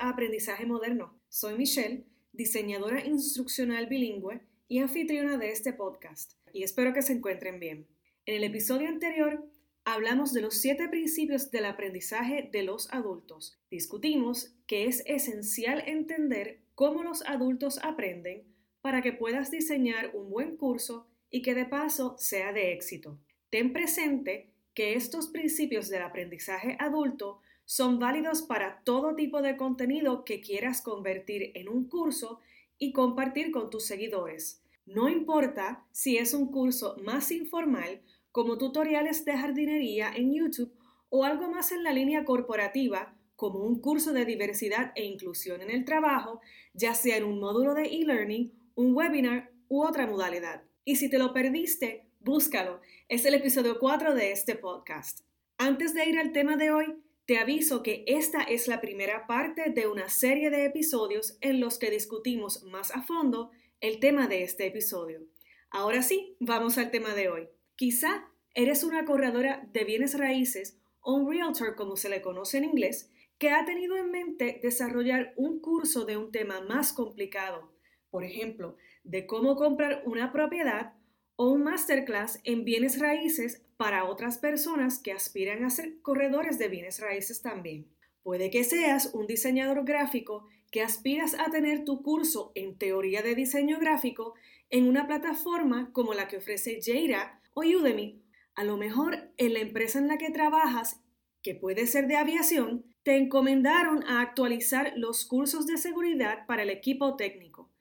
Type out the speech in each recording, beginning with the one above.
a Aprendizaje Moderno. Soy Michelle, diseñadora instruccional bilingüe y anfitriona de este podcast, y espero que se encuentren bien. En el episodio anterior hablamos de los siete principios del aprendizaje de los adultos. Discutimos que es esencial entender cómo los adultos aprenden para que puedas diseñar un buen curso y que de paso sea de éxito. Ten presente que estos principios del aprendizaje adulto son válidos para todo tipo de contenido que quieras convertir en un curso y compartir con tus seguidores. No importa si es un curso más informal como tutoriales de jardinería en YouTube o algo más en la línea corporativa como un curso de diversidad e inclusión en el trabajo, ya sea en un módulo de e-learning, un webinar u otra modalidad. Y si te lo perdiste, búscalo. Es el episodio 4 de este podcast. Antes de ir al tema de hoy, te aviso que esta es la primera parte de una serie de episodios en los que discutimos más a fondo el tema de este episodio. Ahora sí, vamos al tema de hoy. Quizá eres una corredora de bienes raíces o un realtor como se le conoce en inglés, que ha tenido en mente desarrollar un curso de un tema más complicado, por ejemplo, de cómo comprar una propiedad o un masterclass en bienes raíces para otras personas que aspiran a ser corredores de bienes raíces también. Puede que seas un diseñador gráfico que aspiras a tener tu curso en teoría de diseño gráfico en una plataforma como la que ofrece Jada o Udemy. A lo mejor en la empresa en la que trabajas, que puede ser de aviación, te encomendaron a actualizar los cursos de seguridad para el equipo técnico.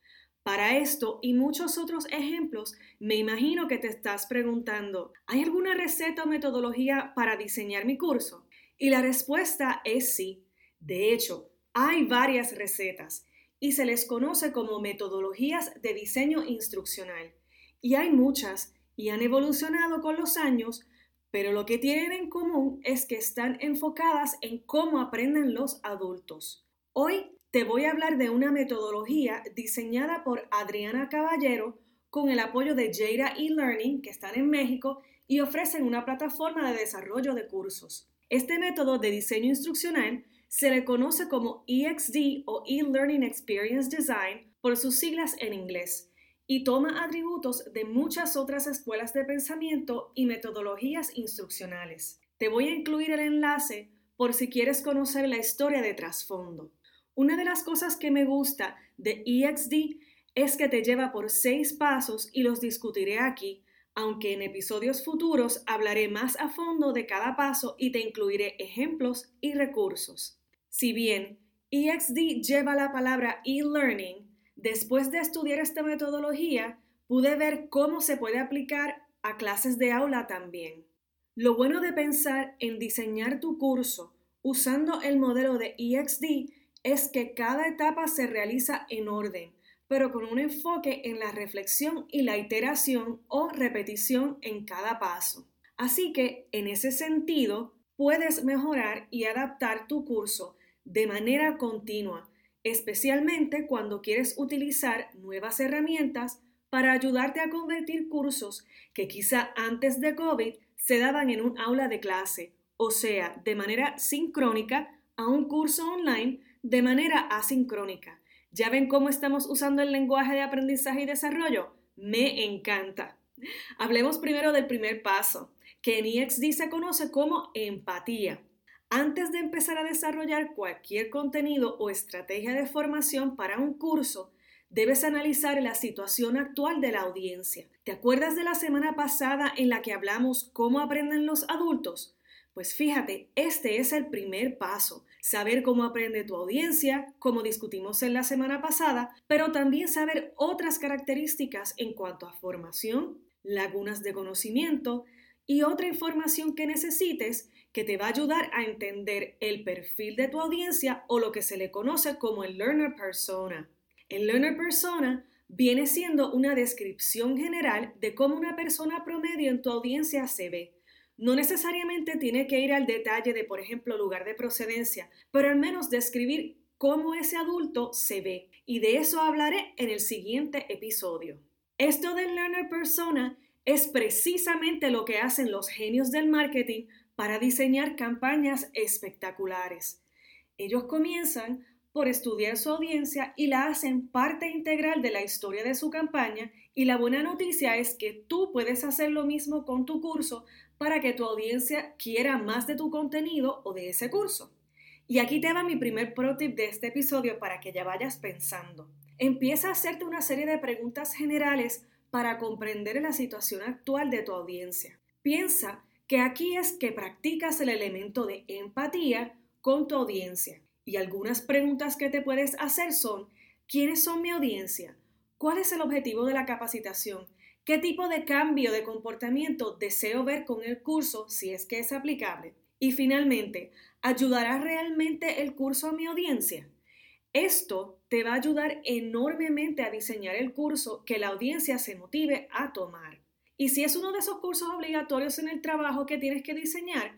Para esto y muchos otros ejemplos, me imagino que te estás preguntando, ¿hay alguna receta o metodología para diseñar mi curso? Y la respuesta es sí. De hecho, hay varias recetas y se les conoce como metodologías de diseño instruccional. Y hay muchas y han evolucionado con los años, pero lo que tienen en común es que están enfocadas en cómo aprenden los adultos. Hoy te voy a hablar de una metodología diseñada por Adriana Caballero con el apoyo de Jada eLearning, que están en México y ofrecen una plataforma de desarrollo de cursos. Este método de diseño instruccional se le conoce como EXD o eLearning Experience Design por sus siglas en inglés y toma atributos de muchas otras escuelas de pensamiento y metodologías instruccionales. Te voy a incluir el enlace por si quieres conocer la historia de trasfondo. Una de las cosas que me gusta de EXD es que te lleva por seis pasos y los discutiré aquí, aunque en episodios futuros hablaré más a fondo de cada paso y te incluiré ejemplos y recursos. Si bien EXD lleva la palabra e-learning, después de estudiar esta metodología pude ver cómo se puede aplicar a clases de aula también. Lo bueno de pensar en diseñar tu curso usando el modelo de EXD es que cada etapa se realiza en orden, pero con un enfoque en la reflexión y la iteración o repetición en cada paso. Así que, en ese sentido, puedes mejorar y adaptar tu curso de manera continua, especialmente cuando quieres utilizar nuevas herramientas para ayudarte a convertir cursos que quizá antes de COVID se daban en un aula de clase, o sea, de manera sincrónica, a un curso online de manera asincrónica. ¿Ya ven cómo estamos usando el lenguaje de aprendizaje y desarrollo? Me encanta. Hablemos primero del primer paso, que en EXD se conoce como empatía. Antes de empezar a desarrollar cualquier contenido o estrategia de formación para un curso, debes analizar la situación actual de la audiencia. ¿Te acuerdas de la semana pasada en la que hablamos cómo aprenden los adultos? Pues fíjate, este es el primer paso, saber cómo aprende tu audiencia, como discutimos en la semana pasada, pero también saber otras características en cuanto a formación, lagunas de conocimiento y otra información que necesites que te va a ayudar a entender el perfil de tu audiencia o lo que se le conoce como el learner persona. El learner persona viene siendo una descripción general de cómo una persona promedio en tu audiencia se ve no necesariamente tiene que ir al detalle de, por ejemplo, lugar de procedencia, pero al menos describir cómo ese adulto se ve. Y de eso hablaré en el siguiente episodio. Esto del learner persona es precisamente lo que hacen los genios del marketing para diseñar campañas espectaculares. Ellos comienzan por estudiar su audiencia y la hacen parte integral de la historia de su campaña y la buena noticia es que tú puedes hacer lo mismo con tu curso para que tu audiencia quiera más de tu contenido o de ese curso. Y aquí te va mi primer pro tip de este episodio para que ya vayas pensando. Empieza a hacerte una serie de preguntas generales para comprender la situación actual de tu audiencia. Piensa que aquí es que practicas el elemento de empatía con tu audiencia. Y algunas preguntas que te puedes hacer son, ¿quiénes son mi audiencia? ¿Cuál es el objetivo de la capacitación? ¿Qué tipo de cambio de comportamiento deseo ver con el curso si es que es aplicable? Y finalmente, ¿ayudará realmente el curso a mi audiencia? Esto te va a ayudar enormemente a diseñar el curso que la audiencia se motive a tomar. Y si es uno de esos cursos obligatorios en el trabajo que tienes que diseñar,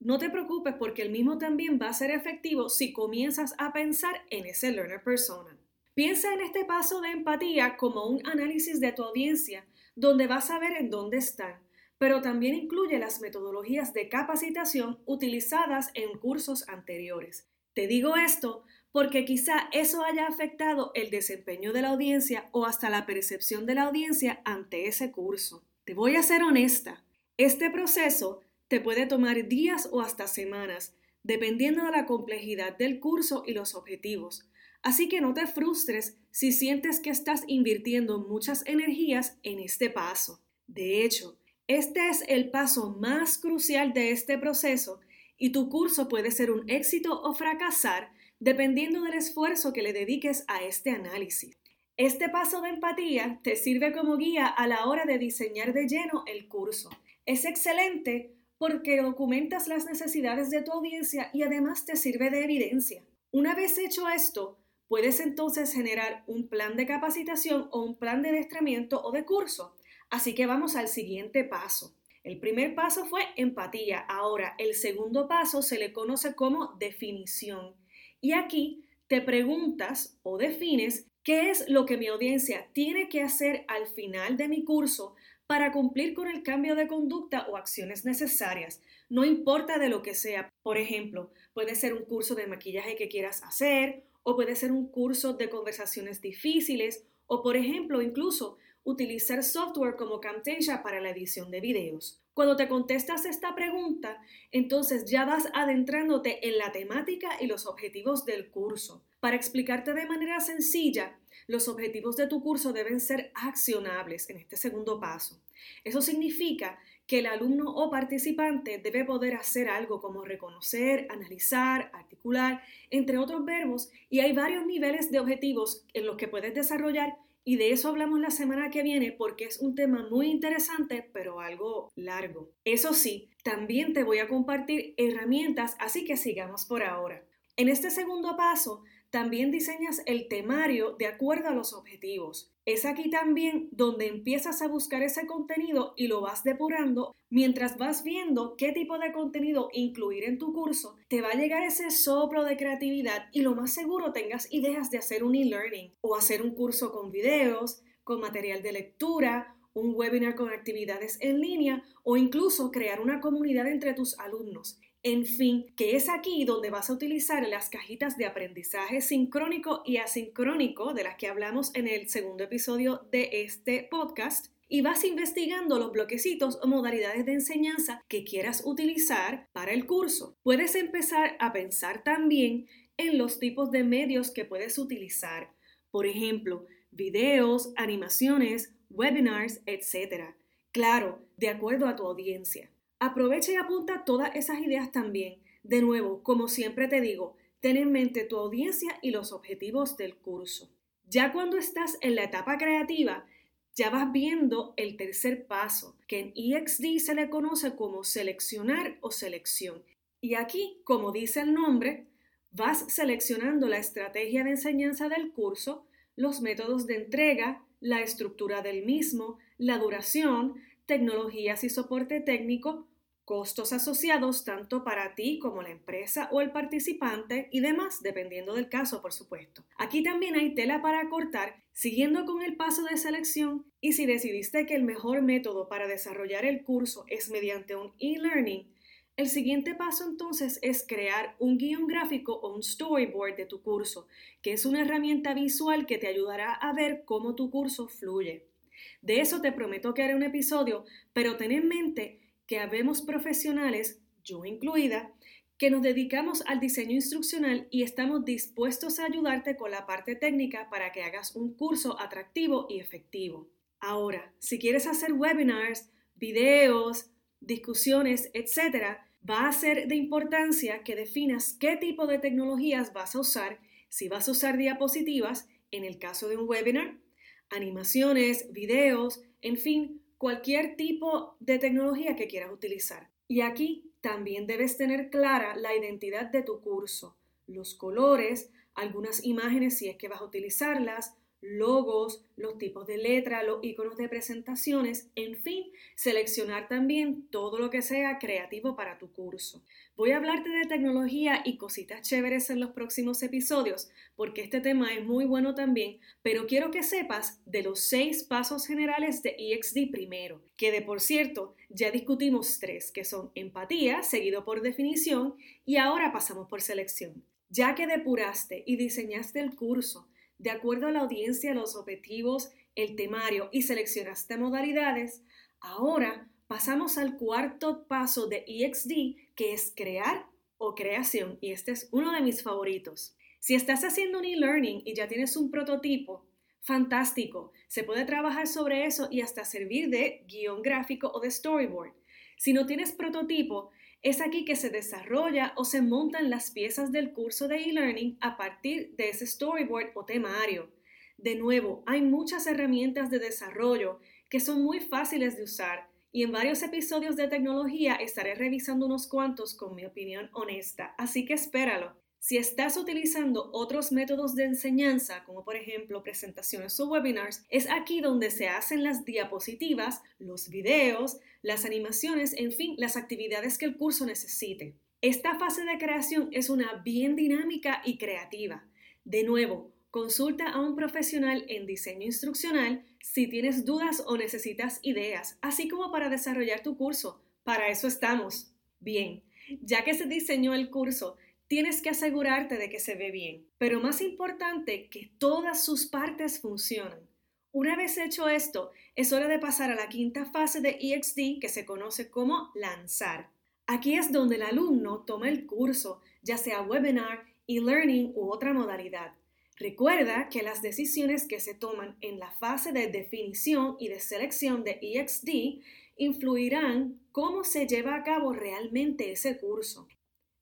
no te preocupes porque el mismo también va a ser efectivo si comienzas a pensar en ese learner persona. Piensa en este paso de empatía como un análisis de tu audiencia, donde vas a ver en dónde están, pero también incluye las metodologías de capacitación utilizadas en cursos anteriores. Te digo esto porque quizá eso haya afectado el desempeño de la audiencia o hasta la percepción de la audiencia ante ese curso. Te voy a ser honesta, este proceso te puede tomar días o hasta semanas, dependiendo de la complejidad del curso y los objetivos. Así que no te frustres si sientes que estás invirtiendo muchas energías en este paso. De hecho, este es el paso más crucial de este proceso y tu curso puede ser un éxito o fracasar dependiendo del esfuerzo que le dediques a este análisis. Este paso de empatía te sirve como guía a la hora de diseñar de lleno el curso. Es excelente porque documentas las necesidades de tu audiencia y además te sirve de evidencia. Una vez hecho esto, puedes entonces generar un plan de capacitación o un plan de adestramiento o de curso. Así que vamos al siguiente paso. El primer paso fue empatía. Ahora, el segundo paso se le conoce como definición. Y aquí te preguntas o defines qué es lo que mi audiencia tiene que hacer al final de mi curso para cumplir con el cambio de conducta o acciones necesarias. No importa de lo que sea. Por ejemplo, puede ser un curso de maquillaje que quieras hacer, o puede ser un curso de conversaciones difíciles, o por ejemplo, incluso utilizar software como Camtasia para la edición de videos. Cuando te contestas esta pregunta, entonces ya vas adentrándote en la temática y los objetivos del curso. Para explicarte de manera sencilla, los objetivos de tu curso deben ser accionables en este segundo paso. Eso significa que el alumno o participante debe poder hacer algo como reconocer, analizar, articular, entre otros verbos, y hay varios niveles de objetivos en los que puedes desarrollar y de eso hablamos la semana que viene porque es un tema muy interesante, pero algo largo. Eso sí, también te voy a compartir herramientas, así que sigamos por ahora. En este segundo paso, también diseñas el temario de acuerdo a los objetivos. Es aquí también donde empiezas a buscar ese contenido y lo vas depurando. Mientras vas viendo qué tipo de contenido incluir en tu curso, te va a llegar ese soplo de creatividad y lo más seguro tengas ideas de hacer un e-learning o hacer un curso con videos, con material de lectura, un webinar con actividades en línea o incluso crear una comunidad entre tus alumnos. En fin, que es aquí donde vas a utilizar las cajitas de aprendizaje sincrónico y asincrónico de las que hablamos en el segundo episodio de este podcast y vas investigando los bloquecitos o modalidades de enseñanza que quieras utilizar para el curso. Puedes empezar a pensar también en los tipos de medios que puedes utilizar. Por ejemplo, videos, animaciones, webinars, etc. Claro, de acuerdo a tu audiencia. Aprovecha y apunta todas esas ideas también. De nuevo, como siempre te digo, ten en mente tu audiencia y los objetivos del curso. Ya cuando estás en la etapa creativa, ya vas viendo el tercer paso, que en EXD se le conoce como seleccionar o selección. Y aquí, como dice el nombre, vas seleccionando la estrategia de enseñanza del curso, los métodos de entrega, la estructura del mismo, la duración, tecnologías y soporte técnico, costos asociados tanto para ti como la empresa o el participante y demás, dependiendo del caso, por supuesto. Aquí también hay tela para cortar, siguiendo con el paso de selección y si decidiste que el mejor método para desarrollar el curso es mediante un e-learning, El siguiente paso entonces es crear un guion gráfico o un storyboard de tu curso, que es una herramienta visual que te ayudará a ver cómo tu curso fluye. De eso te prometo que haré un episodio, pero ten en mente que habemos profesionales, yo incluida, que nos dedicamos al diseño instruccional y estamos dispuestos a ayudarte con la parte técnica para que hagas un curso atractivo y efectivo. Ahora, si quieres hacer webinars, videos, discusiones, etc., va a ser de importancia que definas qué tipo de tecnologías vas a usar, si vas a usar diapositivas, en el caso de un webinar, animaciones, videos, en fin, cualquier tipo de tecnología que quieras utilizar. Y aquí también debes tener clara la identidad de tu curso, los colores, algunas imágenes si es que vas a utilizarlas, logos, los tipos de letra, los iconos de presentaciones, en fin, seleccionar también todo lo que sea creativo para tu curso. Voy a hablarte de tecnología y cositas chéveres en los próximos episodios, porque este tema es muy bueno también, pero quiero que sepas de los seis pasos generales de EXD primero, que de por cierto ya discutimos tres, que son empatía, seguido por definición, y ahora pasamos por selección. Ya que depuraste y diseñaste el curso, de acuerdo a la audiencia, los objetivos, el temario y seleccionaste modalidades, ahora pasamos al cuarto paso de EXD, que es crear o creación, y este es uno de mis favoritos. Si estás haciendo un e-learning y ya tienes un prototipo, fantástico, se puede trabajar sobre eso y hasta servir de guion gráfico o de storyboard. Si no tienes prototipo, es aquí que se desarrolla o se montan las piezas del curso de e-learning a partir de ese storyboard o temario. De nuevo, hay muchas herramientas de desarrollo que son muy fáciles de usar y en varios episodios de tecnología estaré revisando unos cuantos con mi opinión honesta, así que espéralo. Si estás utilizando otros métodos de enseñanza, como por ejemplo presentaciones o webinars, es aquí donde se hacen las diapositivas, los videos, las animaciones, en fin, las actividades que el curso necesite. Esta fase de creación es una bien dinámica y creativa. De nuevo, consulta a un profesional en diseño instruccional si tienes dudas o necesitas ideas, así como para desarrollar tu curso. Para eso estamos. Bien, ya que se diseñó el curso, tienes que asegurarte de que se ve bien, pero más importante, que todas sus partes funcionan. Una vez hecho esto, es hora de pasar a la quinta fase de EXD que se conoce como lanzar. Aquí es donde el alumno toma el curso, ya sea webinar, e-learning u otra modalidad. Recuerda que las decisiones que se toman en la fase de definición y de selección de EXD influirán cómo se lleva a cabo realmente ese curso.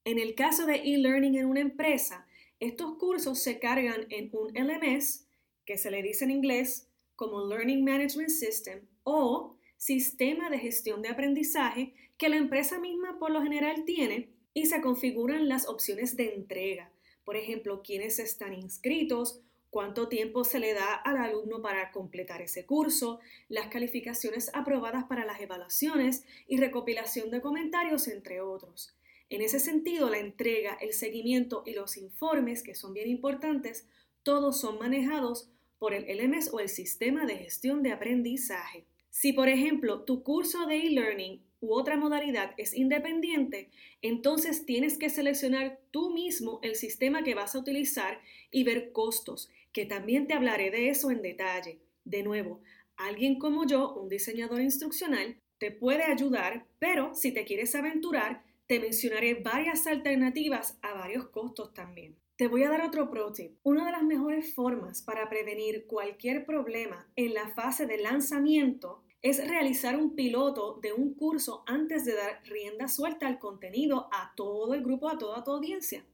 En el caso de e-learning en una empresa, estos cursos se cargan en un LMS, que se le dice en inglés como Learning Management System o sistema de gestión de aprendizaje que la empresa misma por lo general tiene y se configuran las opciones de entrega. Por ejemplo, quiénes están inscritos, cuánto tiempo se le da al alumno para completar ese curso, las calificaciones aprobadas para las evaluaciones y recopilación de comentarios, entre otros. En ese sentido, la entrega, el seguimiento y los informes, que son bien importantes, todos son manejados por el LMS o el sistema de gestión de aprendizaje. Si, por ejemplo, tu curso de e-learning u otra modalidad es independiente, entonces tienes que seleccionar tú mismo el sistema que vas a utilizar y ver costos, que también te hablaré de eso en detalle. De nuevo, alguien como yo, un diseñador instruccional, te puede ayudar, pero si te quieres aventurar, te mencionaré varias alternativas a varios costos también. Te voy a dar otro pro tip. Una de las mejores formas para prevenir cualquier problema en la fase de lanzamiento es realizar un piloto de un curso antes de dar rienda suelta al contenido a todo el grupo, a toda tu audiencia.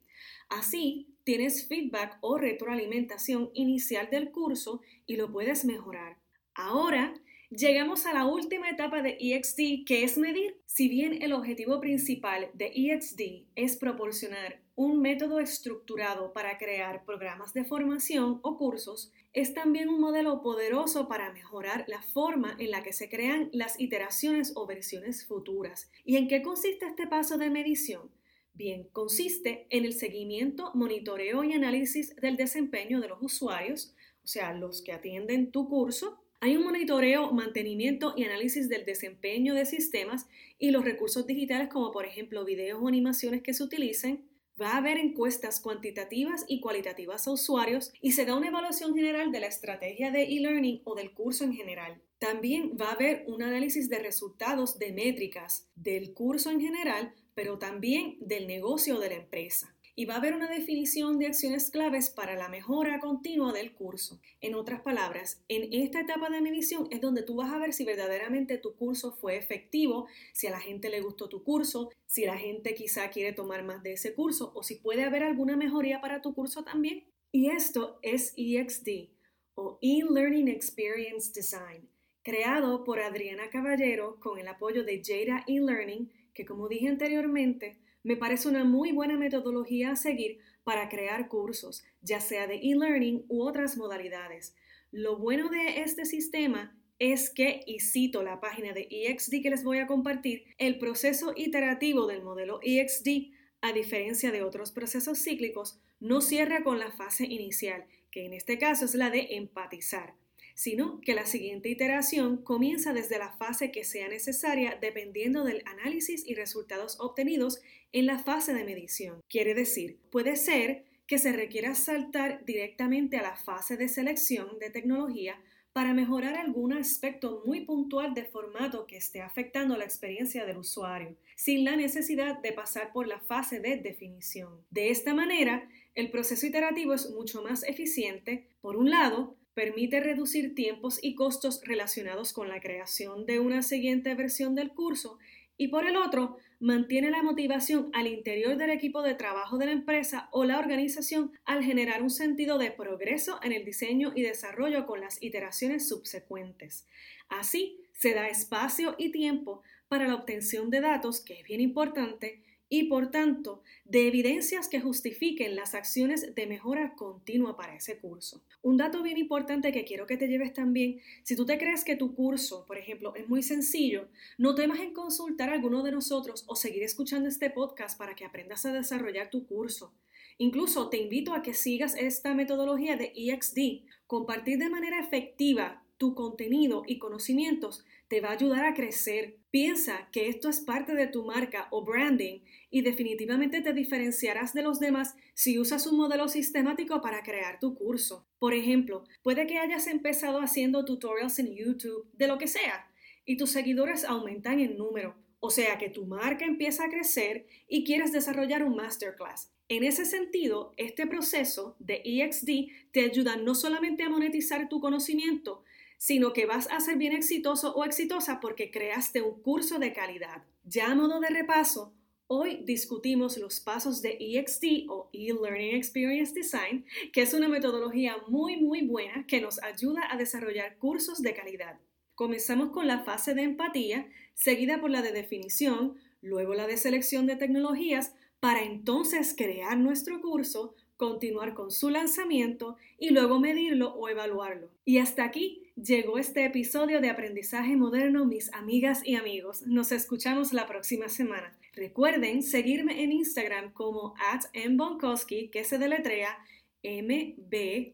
Así, tienes feedback o retroalimentación inicial del curso y lo puedes mejorar. Ahora, Llegamos a la última etapa de EXD, que es medir. Si bien el objetivo principal de EXD es proporcionar un método estructurado para crear programas de formación o cursos, es también un modelo poderoso para mejorar la forma en la que se crean las iteraciones o versiones futuras. ¿Y en qué consiste este paso de medición? Bien, consiste en el seguimiento, monitoreo y análisis del desempeño de los usuarios, o sea, los que atienden tu curso, Hay un monitoreo, mantenimiento y análisis del desempeño de sistemas y los recursos digitales como por ejemplo videos o animaciones que se utilicen. Va a haber encuestas cuantitativas y cualitativas a usuarios y se da una evaluación general de la estrategia de e-learning o del curso en general. También va a haber un análisis de resultados de métricas del curso en general, pero también del negocio de la empresa y va a haber una definición de acciones claves para la mejora continua del curso. En otras palabras, en esta etapa de medición es donde tú vas a ver si verdaderamente tu curso fue efectivo, si a la gente le gustó tu curso, si la gente quizá quiere tomar más de ese curso o si puede haber alguna mejoría para tu curso también. Y esto es EXD o E-Learning Experience Design, creado por Adriana Caballero con el apoyo de Jada eLearning, que como dije anteriormente, me parece una muy buena metodología a seguir para crear cursos, ya sea de e-learning u otras modalidades. Lo bueno de este sistema es que, y cito la página de EXD que les voy a compartir, el proceso iterativo del modelo EXD, a diferencia de otros procesos cíclicos, no cierra con la fase inicial, que en este caso es la de empatizar sino que la siguiente iteración comienza desde la fase que sea necesaria dependiendo del análisis y resultados obtenidos en la fase de medición. Quiere decir, puede ser que se requiera saltar directamente a la fase de selección de tecnología para mejorar algún aspecto muy puntual de formato que esté afectando la experiencia del usuario, sin la necesidad de pasar por la fase de definición. De esta manera, el proceso iterativo es mucho más eficiente, por un lado, permite reducir tiempos y costos relacionados con la creación de una siguiente versión del curso y por el otro, mantiene la motivación al interior del equipo de trabajo de la empresa o la organización al generar un sentido de progreso en el diseño y desarrollo con las iteraciones subsecuentes. Así, se da espacio y tiempo para la obtención de datos, que es bien importante, y por tanto de evidencias que justifiquen las acciones de mejora continua para ese curso. Un dato bien importante que quiero que te lleves también, si tú te crees que tu curso, por ejemplo, es muy sencillo, no temas en consultar a alguno de nosotros o seguir escuchando este podcast para que aprendas a desarrollar tu curso. Incluso te invito a que sigas esta metodología de EXD. Compartir de manera efectiva tu contenido y conocimientos te va a ayudar a crecer. Piensa que esto es parte de tu marca o branding y definitivamente te diferenciarás de los demás si usas un modelo sistemático para crear tu curso. Por ejemplo, puede que hayas empezado haciendo tutorials en YouTube de lo que sea y tus seguidores aumentan en número, o sea que tu marca empieza a crecer y quieres desarrollar un masterclass. En ese sentido, este proceso de EXD te ayuda no solamente a monetizar tu conocimiento, sino que vas a ser bien exitoso o exitosa porque creaste un curso de calidad. Ya a modo de repaso, hoy discutimos los pasos de EXD o E-Learning Experience Design, que es una metodología muy muy buena que nos ayuda a desarrollar cursos de calidad. Comenzamos con la fase de empatía, seguida por la de definición, luego la de selección de tecnologías, para entonces crear nuestro curso, continuar con su lanzamiento y luego medirlo o evaluarlo. Y hasta aquí llegó este episodio de Aprendizaje Moderno, mis amigas y amigos. Nos escuchamos la próxima semana. Recuerden seguirme en Instagram como at mbonkowski, que se deletrea M-B-O-N-K-O-S-K-Y.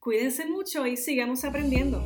Cuídense mucho y sigamos aprendiendo.